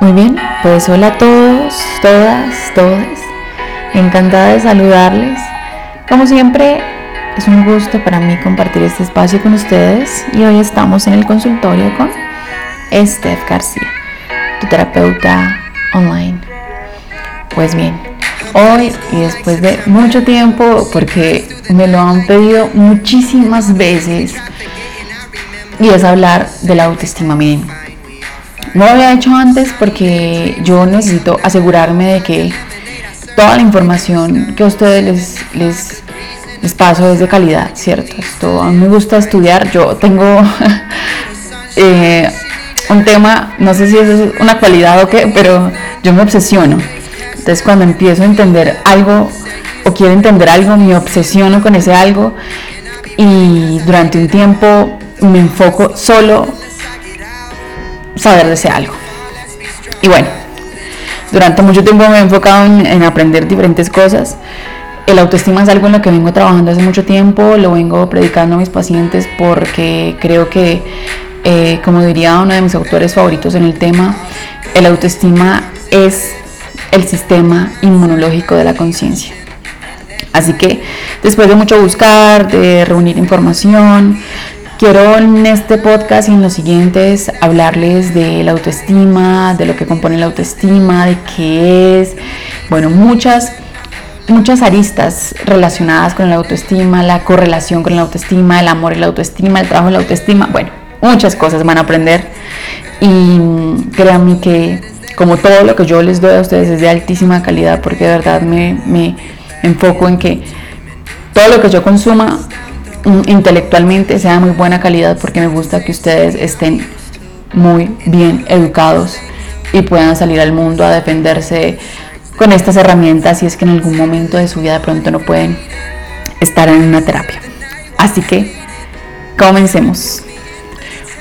Muy bien, pues hola a todos, todas, todos. Encantada de saludarles. Como siempre, es un gusto para mí compartir este espacio con ustedes y hoy estamos en el consultorio con Steph García, tu terapeuta online. Pues bien, hoy y después de mucho tiempo, porque me lo han pedido muchísimas veces, y es hablar de la autoestima. Miren, no lo había hecho antes porque yo necesito asegurarme de que toda la información que a ustedes les, les, paso es de calidad, ¿cierto? Esto, a mí me gusta estudiar, yo tengo eh, un tema, no sé si es una cualidad o qué, pero yo me obsesiono. Entonces cuando empiezo a entender algo o quiero entender algo, me obsesiono con ese algo y durante un tiempo me enfoco solo saber de algo. Y bueno, durante mucho tiempo me he enfocado en, aprender diferentes cosas. El autoestima es algo en lo que vengo trabajando hace mucho tiempo, lo vengo predicando a mis pacientes porque creo que, eh, como diría uno de mis autores favoritos en el tema, el autoestima es el sistema inmunológico de la conciencia. Así que después de mucho buscar, de reunir información, Quiero en este podcast y en los siguientes hablarles de la autoestima, de lo que compone la autoestima, de qué es, bueno, muchas, muchas aristas relacionadas con la autoestima, la correlación con la autoestima, el amor y la autoestima, el trabajo y la autoestima, bueno, muchas cosas van a aprender. Y créanme que como todo lo que yo les doy a ustedes es de altísima calidad porque de verdad me, me enfoco en que todo lo que yo consuma intelectualmente sea de muy buena calidad porque me gusta que ustedes estén muy bien educados y puedan salir al mundo a defenderse con estas herramientas si es que en algún momento de su vida de pronto no pueden estar en una terapia. Así que comencemos.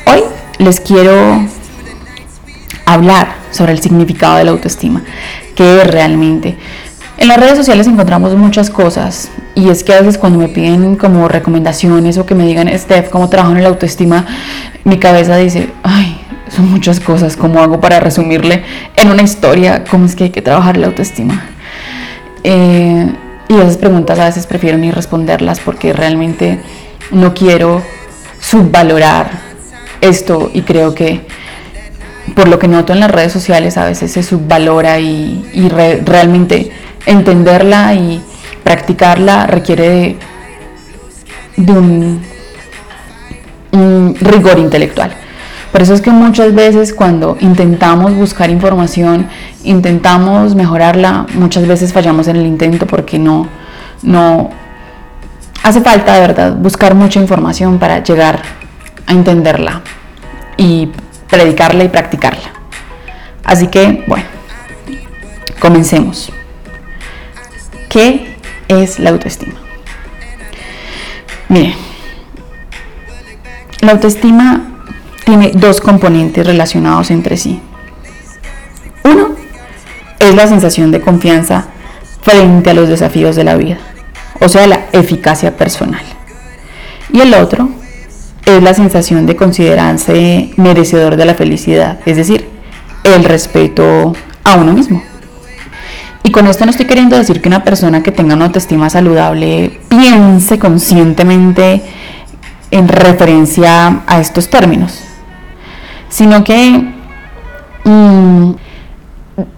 Hoy les quiero hablar sobre el significado de la autoestima, qué es realmente. En las redes sociales encontramos muchas cosas y es que a veces cuando me piden como recomendaciones o que me digan, Steph, ¿cómo trabajo en la autoestima? Mi cabeza dice, ay, son muchas cosas, ¿cómo hago para resumirle en una historia cómo es que hay que trabajar la autoestima? Eh, y esas preguntas a veces prefiero ni responderlas porque realmente no quiero subvalorar esto y creo que por lo que noto en las redes sociales a veces se subvalora y, realmente entenderla y practicarla requiere de, un, rigor intelectual. Por eso es que muchas veces cuando intentamos buscar información, intentamos mejorarla, muchas veces fallamos en el intento porque no, no hace falta de verdad buscar mucha información para llegar a entenderla y predicarla y practicarla. Así que, bueno, comencemos. ¿Qué es la autoestima? Miren, la autoestima tiene dos componentes relacionados entre sí. Uno es la sensación de confianza frente a los desafíos de la vida, o sea, la eficacia personal. Y el otro es la sensación de considerarse merecedor de la felicidad, es decir, el respeto a uno mismo. Y con esto no estoy queriendo decir que una persona que tenga una autoestima saludable piense conscientemente en referencia a estos términos, sino que mm,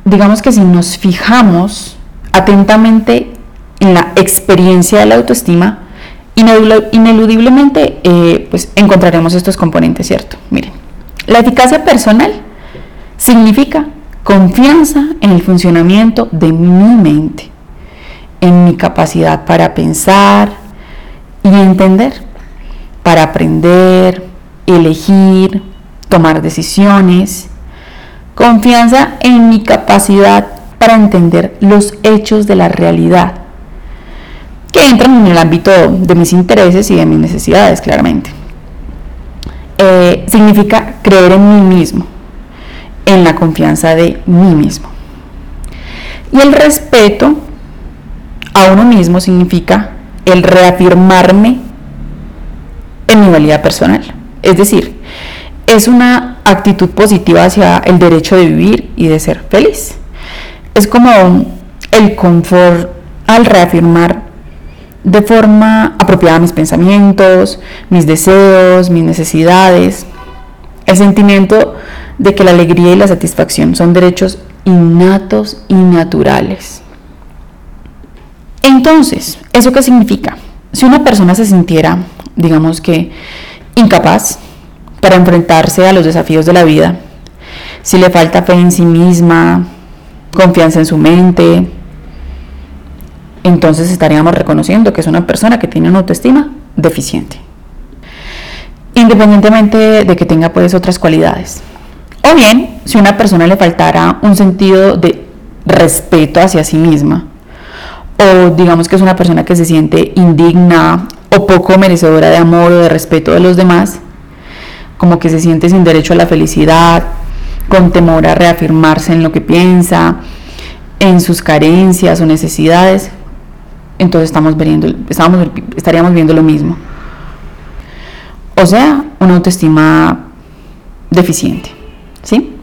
digamos que si nos fijamos atentamente en la experiencia de la autoestima, ineludiblemente eh, pues encontraremos estos componentes, ¿cierto? Miren, la eficacia personal significa Confianza en el funcionamiento de mi mente, en mi capacidad para pensar y entender, para aprender, elegir, tomar decisiones. Confianza en mi capacidad para entender los hechos de la realidad, que entran en el ámbito de mis intereses y de mis necesidades, claramente. Eh, significa creer en mí mismo, en la confianza de mí mismo. Y el respeto a uno mismo significa el reafirmarme en mi valía personal. Es decir, es una actitud positiva hacia el derecho de vivir y de ser feliz. Es como el confort al reafirmar de forma apropiada mis pensamientos, mis deseos, mis necesidades, el sentimiento de que la alegría y la satisfacción son derechos innatos y naturales. Entonces, ¿eso qué significa? Si una persona se sintiera, digamos que, incapaz para enfrentarse a los desafíos de la vida, si le falta fe en sí misma, confianza en su mente, entonces estaríamos reconociendo que es una persona que tiene una autoestima deficiente. Independientemente de que tenga pues otras cualidades. O bien, si una persona le faltara un sentido de respeto hacia sí misma, o digamos que es una persona que se siente indigna o poco merecedora de amor o de respeto de los demás, como que se siente sin derecho a la felicidad, con temor a reafirmarse en lo que piensa, en sus carencias o necesidades, entonces estamos viendo, estaríamos viendo lo mismo. O sea, una autoestima deficiente. ¿Sí?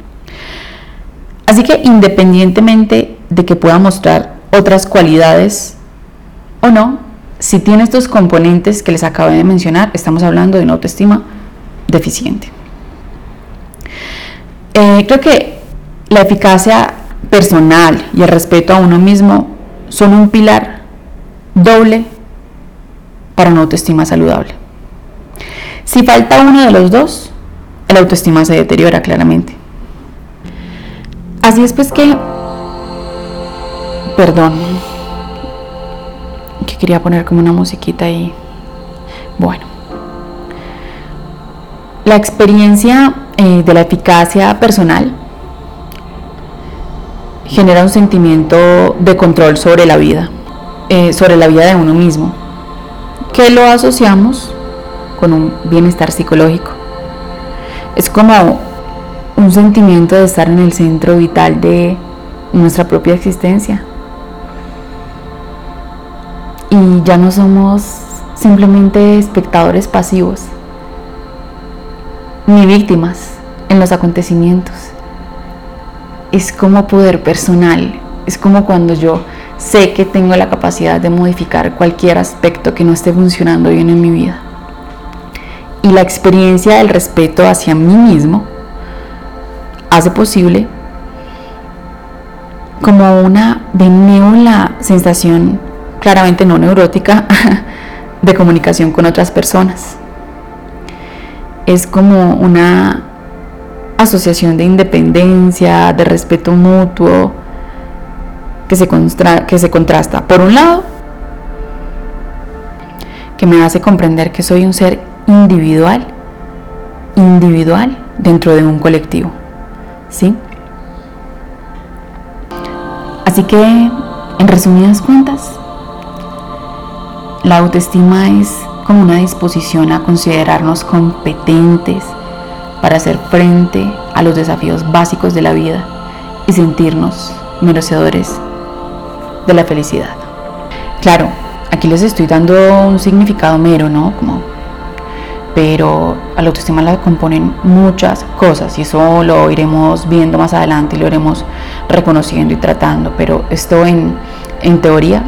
Así que independientemente de que pueda mostrar otras cualidades o no, si tiene estos componentes que les acabé de mencionar, estamos hablando de una autoestima deficiente. Eh, creo que la eficacia personal y el respeto a uno mismo son un pilar doble para una autoestima saludable. Si falta uno de los dos, el autoestima se deteriora claramente. Así es pues que, perdón, que quería poner como una musiquita ahí. Bueno, la experiencia eh, de la eficacia personal genera un sentimiento de control sobre la vida, eh, sobre la vida de uno mismo, que lo asociamos con un bienestar psicológico. Es como un sentimiento de estar en el centro vital de nuestra propia existencia. Y ya no somos simplemente espectadores pasivos, ni víctimas en los acontecimientos. Es como poder personal, es como cuando yo sé que tengo la capacidad de modificar cualquier aspecto que no esté funcionando bien en mi vida. Y la experiencia del respeto hacia mí mismo hace posible como una benévola sensación claramente no neurótica de comunicación con otras personas. Es como una asociación de independencia, de respeto mutuo, que se, que se contrasta. Por un lado, que me hace comprender que soy un ser individual, individual dentro de un colectivo. ¿Sí? Así que, en resumidas cuentas, la autoestima es como una disposición a considerarnos competentes para hacer frente a los desafíos básicos de la vida y sentirnos merecedores de la felicidad. Claro, aquí les estoy dando un significado mero, ¿no? Como pero a la autoestima la componen muchas cosas y eso lo iremos viendo más adelante y lo iremos reconociendo y tratando, pero esto en, en teoría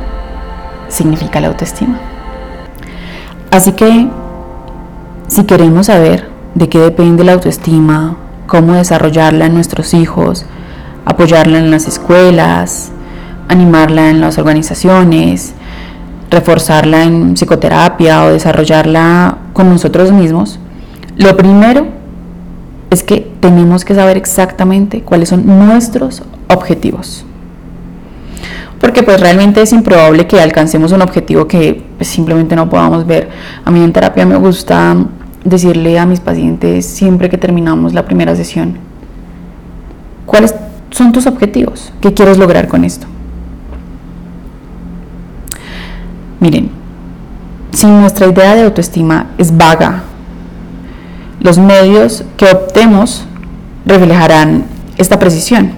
significa la autoestima. Así que si queremos saber de qué depende la autoestima, cómo desarrollarla en nuestros hijos, apoyarla en las escuelas, animarla en las organizaciones, reforzarla en psicoterapia o desarrollarla con nosotros mismos, lo primero es que tenemos que saber exactamente cuáles son nuestros objetivos. Porque pues realmente es improbable que alcancemos un objetivo que pues, simplemente no podamos ver. A mí en terapia me gusta decirle a mis pacientes siempre que terminamos la primera sesión, ¿cuáles son tus objetivos? ¿Qué quieres lograr con esto? Miren, si nuestra idea de autoestima es vaga, los medios que optemos reflejarán esta precisión.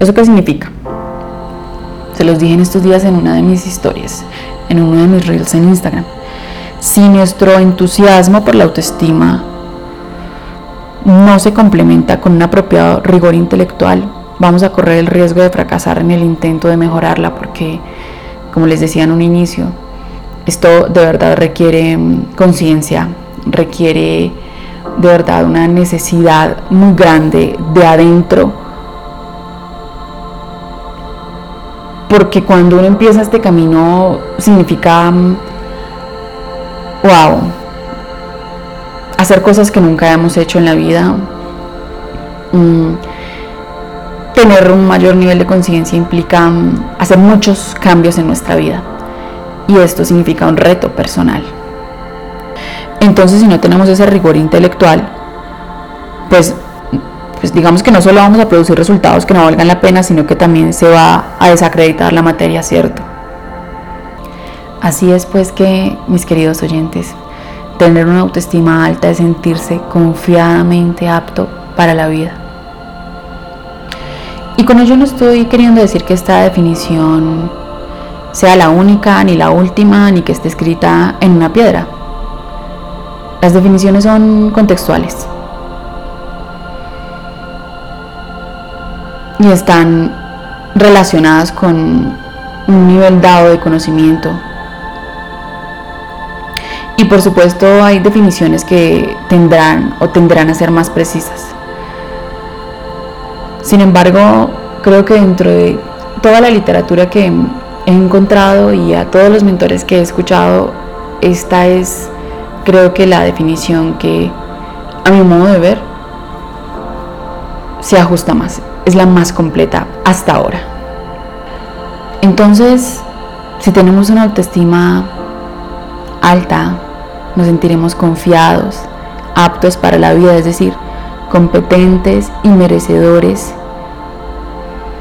¿Eso qué significa? Se los dije en estos días en una de mis historias, en uno de mis reels en Instagram. Si nuestro entusiasmo por la autoestima no se complementa con un apropiado rigor intelectual, vamos a correr el riesgo de fracasar en el intento de mejorarla porque, como les decía en un inicio, esto de verdad requiere mm, conciencia, requiere de verdad una necesidad muy grande de adentro. Porque cuando uno empieza este camino significa, wow, mm, hacer cosas que nunca hemos hecho en la vida, mm, tener un mayor nivel de conciencia implica hacer muchos cambios en nuestra vida. Y esto significa un reto personal. Entonces, si no tenemos ese rigor intelectual, pues, pues digamos que no solo vamos a producir resultados que no valgan la pena, sino que también se va a desacreditar la materia, ¿cierto? Así es pues que, mis queridos oyentes, tener una autoestima alta es sentirse confiadamente apto para la vida. Y con ello no estoy queriendo decir que esta definición sea la única, ni la última, ni que esté escrita en una piedra. Las definiciones son contextuales y están relacionadas con un nivel dado de conocimiento. Y por supuesto hay definiciones que tendrán o tendrán a ser más precisas. Sin embargo, creo que dentro de toda la literatura que he encontrado y a todos los mentores que he escuchado, esta es creo que la definición que a mi modo de ver se ajusta más, es la más completa hasta ahora. Entonces, si tenemos una autoestima alta, nos sentiremos confiados, aptos para la vida, es decir, competentes y merecedores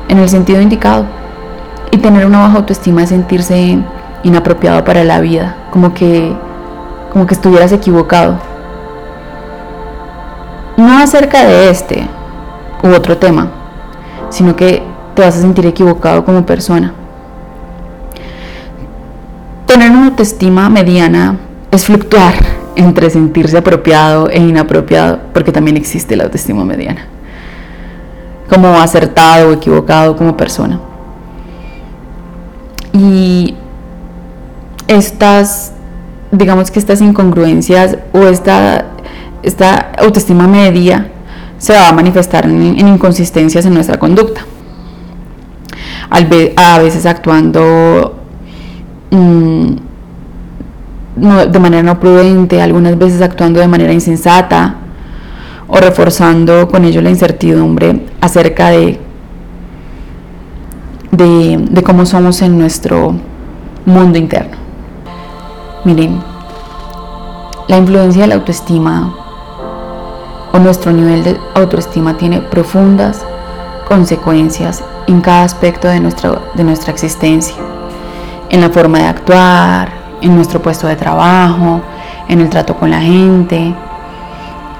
en el sentido indicado. Y tener una baja autoestima es sentirse inapropiado para la vida, como que como que estuvieras equivocado. No acerca de este u otro tema, sino que te vas a sentir equivocado como persona. Tener una autoestima mediana es fluctuar entre sentirse apropiado e inapropiado, porque también existe la autoestima mediana, como acertado o equivocado como persona. Y estas digamos que estas incongruencias o esta, esta autoestima media se va a manifestar en, inconsistencias en nuestra conducta. a veces actuando mm, de manera no prudente, algunas veces actuando de manera insensata o reforzando con ello la incertidumbre acerca de, de cómo somos en nuestro mundo interno. Miren, la influencia de la autoestima o nuestro nivel de autoestima tiene profundas consecuencias en cada aspecto de nuestra, de nuestra existencia, en la forma de actuar, en nuestro puesto de trabajo, en el trato con la gente,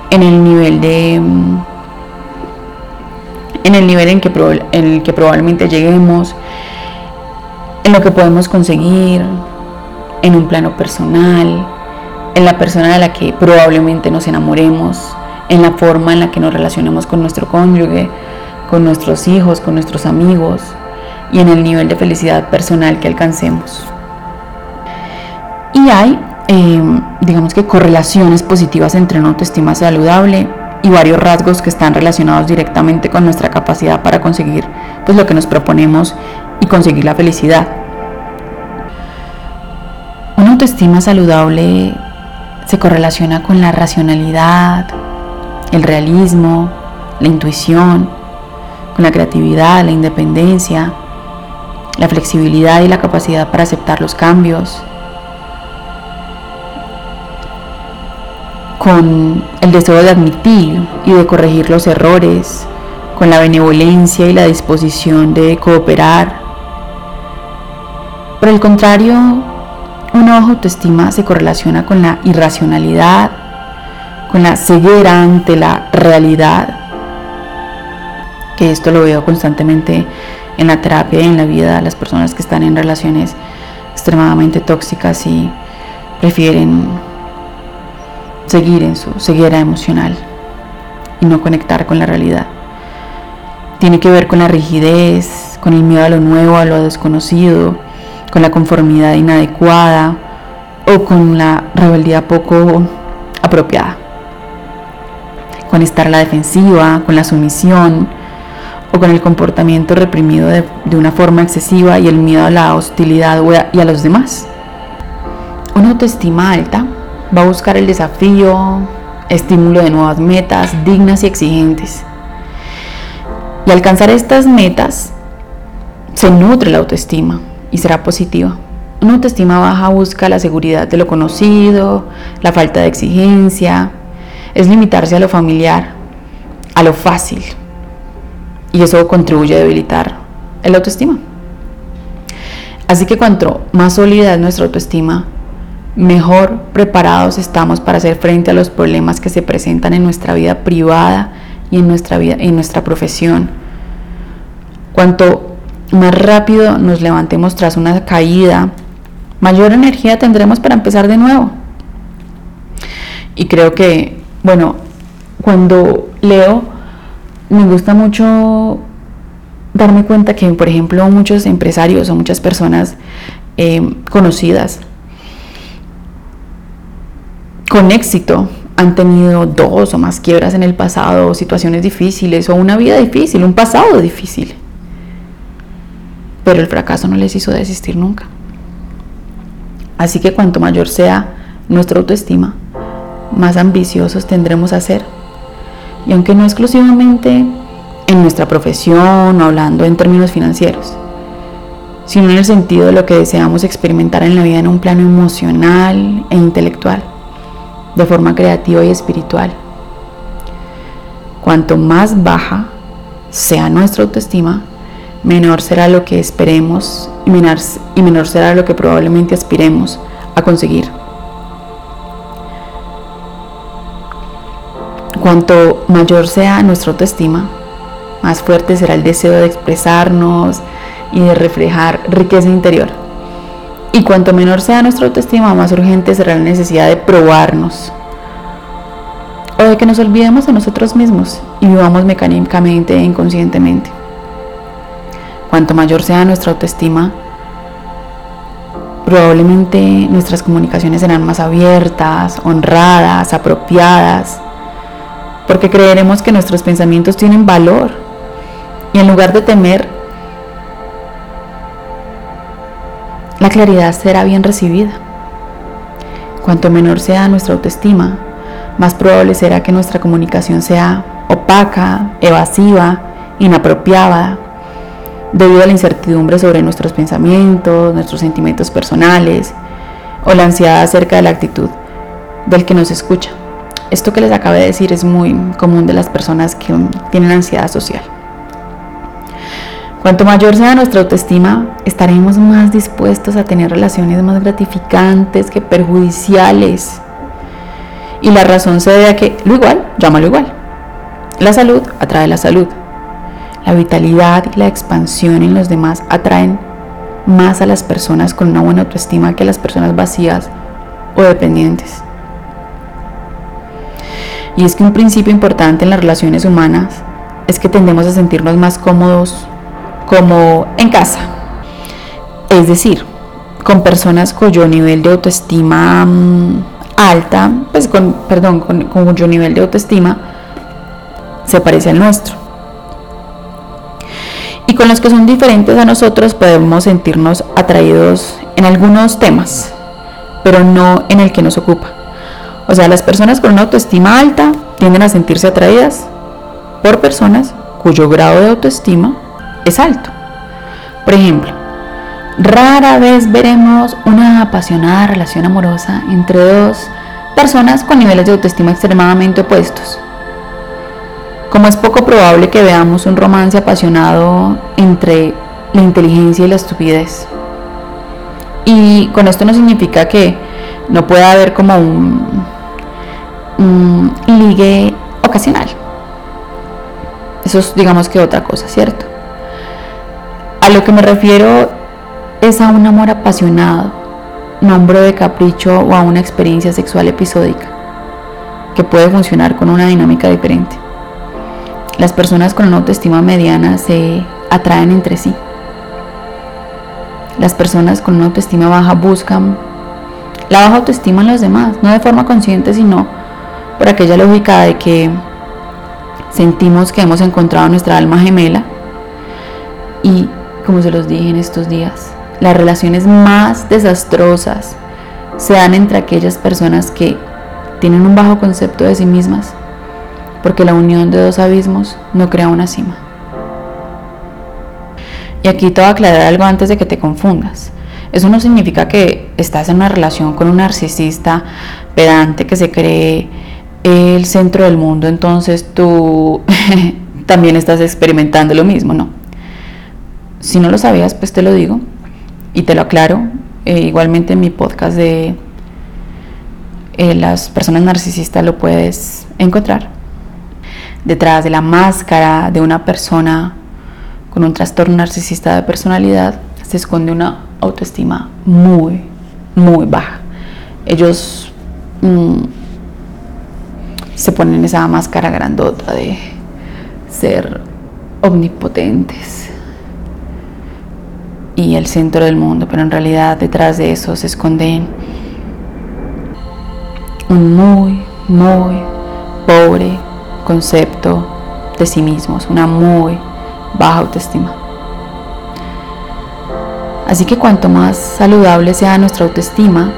en el nivel de en el nivel en, que, en el que probablemente lleguemos, en lo que podemos conseguir, en un plano personal, en la persona de la que probablemente nos enamoremos, en la forma en la que nos relacionamos con nuestro cónyuge, con nuestros hijos, con nuestros amigos y en el nivel de felicidad personal que alcancemos. Y hay, em, digamos que, correlaciones positivas entre una autoestima saludable y varios rasgos que están relacionados directamente con nuestra capacidad para conseguir pues, lo que nos proponemos y conseguir la felicidad. Una autoestima saludable se correlaciona con la racionalidad, el realismo, la intuición, con la creatividad, la independencia, la flexibilidad y la capacidad para aceptar los cambios, con el deseo de admitir y de corregir los errores, con la benevolencia y la disposición de cooperar. Por el contrario, una baja autoestima se correlaciona con la irracionalidad, con la ceguera ante la realidad, que esto lo veo constantemente en la terapia y en la vida de las personas que están en relaciones extremadamente tóxicas y prefieren seguir en su ceguera emocional. y no conectar con la realidad. Tiene que ver con la rigidez, con el miedo a lo nuevo, a lo desconocido, con la conformidad inadecuada o con la rebeldía poco apropiada. Con estar a la defensiva, con la sumisión o con el comportamiento reprimido de, una forma excesiva y el miedo a la hostilidad y a los demás. Una autoestima alta va a buscar el desafío, estímulo de nuevas metas dignas y exigentes. Y alcanzar estas metas se nutre la autoestima y será positiva. Una autoestima baja busca la seguridad de lo conocido, la falta de exigencia, es limitarse a lo familiar, a lo fácil. Y eso contribuye a debilitar el autoestima. Así que cuanto más sólida es nuestra autoestima, mejor preparados estamos para hacer frente a los problemas que se presentan en nuestra vida privada y en nuestra vida en nuestra profesión. Cuanto más rápido nos levantemos tras una caída, mayor energía tendremos para empezar de nuevo. Y creo que, bueno, cuando leo, me gusta mucho darme cuenta que, por ejemplo, muchos empresarios o muchas personas eh, conocidas con éxito han tenido dos o más quiebras en el pasado, situaciones difíciles o una vida difícil, un pasado difícil. Pero el fracaso no les hizo desistir nunca. Así que cuanto mayor sea nuestra autoestima, más ambiciosos tendremos a ser. Y aunque no exclusivamente en nuestra profesión o hablando en términos financieros, sino en el sentido de lo que deseamos experimentar en la vida en un plano emocional e intelectual de forma creativa y espiritual. Cuanto más baja sea nuestra autoestima, menor será lo que esperemos y menor, será lo que probablemente aspiremos a conseguir. Cuanto mayor sea nuestra autoestima, más fuerte será el deseo de expresarnos y de reflejar riqueza interior. Y cuanto menor sea nuestra autoestima, más urgente será la necesidad de probarnos. Que nos olvidemos de nosotros mismos y vivamos mecánicamente e inconscientemente. Cuanto mayor sea nuestra autoestima, probablemente nuestras comunicaciones serán más abiertas, honradas, apropiadas, porque creeremos que nuestros pensamientos tienen valor y en lugar de temer la claridad será bien recibida. Cuanto menor sea nuestra autoestima, más probable será que nuestra comunicación sea opaca, evasiva, inapropiada, debido a la incertidumbre sobre nuestros pensamientos, nuestros sentimientos personales o la ansiedad acerca de la actitud del que nos escucha. Esto que les acabo de decir es muy común de las personas que tienen ansiedad social. Cuanto mayor sea nuestra autoestima, estaremos más dispuestos a tener relaciones más gratificantes que perjudiciales. Y la razón se debe a que lo igual, llámalo igual. La salud atrae la salud. La vitalidad y la expansión en los demás atraen más a las personas con una buena autoestima que a las personas vacías o dependientes. Y es que un principio importante en las relaciones humanas es que tendemos a sentirnos más cómodos como en casa. Es decir, con personas cuyo nivel de autoestima mm, alta, pues con, perdón, con, cuyo nivel de autoestima se parece al nuestro. Y con los que son diferentes a nosotros podemos sentirnos atraídos en algunos temas, pero no en el que nos ocupa. O sea, las personas con una autoestima alta tienden a sentirse atraídas por personas cuyo grado de autoestima es alto. Por ejemplo, rara vez veremos una apasionada relación amorosa entre dos personas con niveles de autoestima extremadamente opuestos. Como es poco probable que veamos un romance apasionado entre la inteligencia y la estupidez. Y con esto no significa que no pueda haber como un, ligue ocasional. Eso es digamos que otra cosa, ¿cierto? A lo que me refiero es a un amor apasionado, nombre de capricho o a una experiencia sexual episódica, que puede funcionar con una dinámica diferente. las personas con una autoestima mediana se atraen entre sí. Las personas con una autoestima baja buscan la baja autoestima en los demás, no de forma consciente, sino por aquella lógica de que sentimos que hemos encontrado nuestra alma gemela y, como se los dije en estos días, las relaciones más desastrosas se dan entre aquellas personas que tienen un bajo concepto de sí mismas, porque la unión de dos abismos no crea una cima. Y aquí te voy a aclarar algo antes de que te confundas. Eso no significa que estás en una relación con un narcisista pedante que se cree el centro del mundo, entonces tú también estás experimentando lo mismo, ¿no? Si no lo sabías, pues te lo digo y te lo aclaro. Eh, igualmente en mi podcast de eh, las personas narcisistas lo puedes encontrar. Detrás de la máscara de una persona con un trastorno narcisista de personalidad se esconde una autoestima muy, muy baja. Ellos mm, se ponen esa máscara grandota de ser omnipotentes y el centro del mundo, pero en realidad detrás de eso se esconden un muy, muy pobre concepto de sí mismos, una muy baja autoestima. Así que cuanto más saludable sea nuestra autoestima,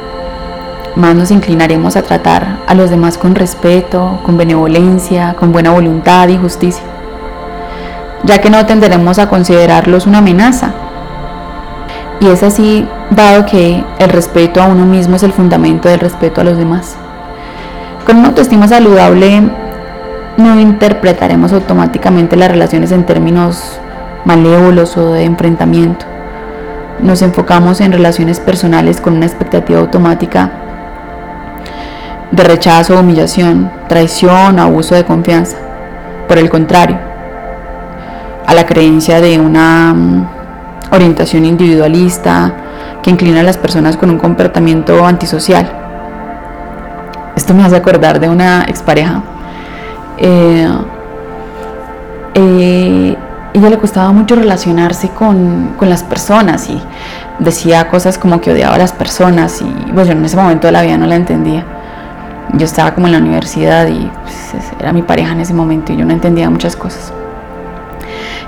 más nos inclinaremos a tratar a los demás con respeto, con benevolencia, con buena voluntad y justicia, ya que no tenderemos a considerarlos una amenaza. Y es así, dado que el respeto a uno mismo es el fundamento del respeto a los demás. Con una autoestima saludable no interpretaremos automáticamente las relaciones en términos malévolos o de enfrentamiento nos enfocamos en relaciones personales con una expectativa automática de rechazo, humillación, traición abuso de confianza. Por el contrario, a la creencia de una mm, orientación individualista que inclina a las personas con un comportamiento antisocial. Esto me hace acordar de una expareja. Eh, eh, ella le costaba mucho relacionarse con, las personas y decía cosas como que odiaba a las personas y pues yo en ese momento de la vida no la entendía. Yo estaba como en la universidad y pues, era mi pareja en ese momento y yo no entendía muchas cosas.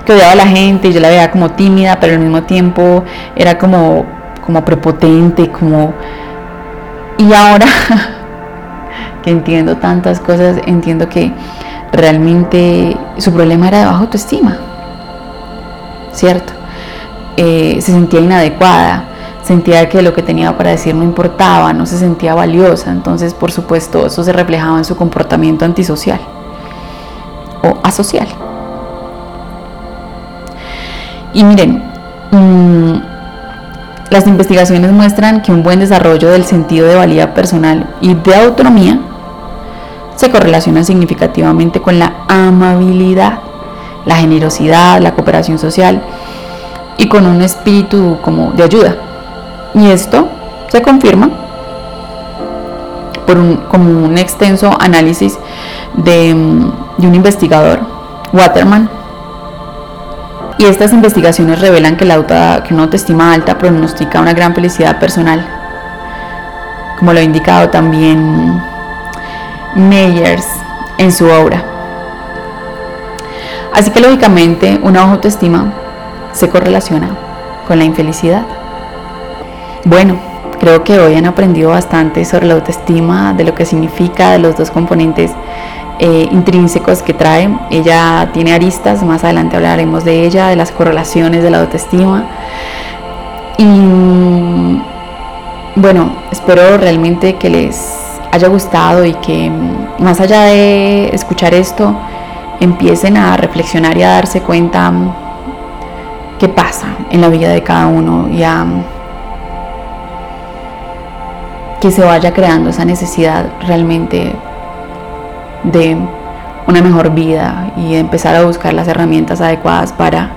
Que odiaba a la gente y yo la veía como tímida, pero al mismo tiempo era como, como prepotente, como... Y ahora que entiendo tantas cosas, entiendo que realmente su problema era de baja autoestima ¿cierto? Eh, se sentía inadecuada, sentía que lo que tenía para decir no importaba, no se sentía valiosa, entonces por supuesto eso se reflejaba en su comportamiento antisocial o asocial. Y miren, mm, las investigaciones muestran que un buen desarrollo del sentido de valía personal y de autonomía se correlaciona significativamente con la amabilidad la generosidad, la cooperación social y con un espíritu como de ayuda. Y esto se confirma por un, como un extenso análisis de, de un investigador, Waterman. Y estas investigaciones revelan que, la una autoestima alta pronostica una gran felicidad personal, como lo ha indicado también Meyers en su obra. Así que lógicamente una autoestima se correlaciona con la infelicidad. Bueno, creo que hoy han aprendido bastante sobre la autoestima, de lo que significa, de los dos componentes eh, intrínsecos que trae. Ella tiene aristas, más adelante hablaremos de ella, de las correlaciones de la autoestima. Y bueno, espero realmente que les haya gustado y que más allá de escuchar esto, empiecen a reflexionar y a darse cuenta mm, qué pasa en la vida de cada uno y a mm, que se vaya creando esa necesidad realmente de una mejor vida y empezar a buscar las herramientas adecuadas para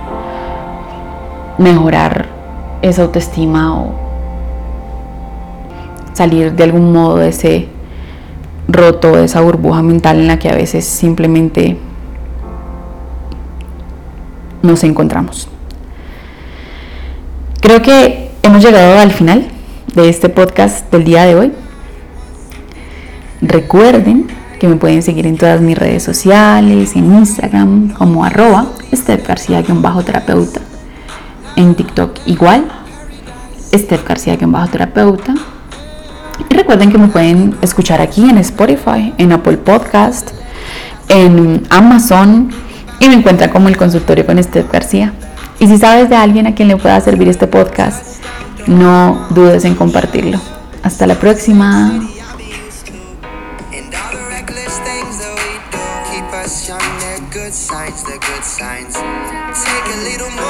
mejorar esa autoestima o salir de algún modo de ese roto, de esa burbuja mental en la que a veces simplemente nos encontramos. Creo que hemos llegado al final de este podcast del día de hoy. Recuerden que me pueden seguir en todas mis redes sociales, en Instagram como arroba Steph García-terapeuta, en TikTok igual, Steph García-terapeuta. Y recuerden que me pueden escuchar aquí en Spotify, en Apple Podcast, en Amazon y me encuentran como el consultorio con Steph García. Y si sabes de alguien a quien le pueda servir este podcast, no dudes en compartirlo. Hasta la próxima. Signs, the good signs. Take a little more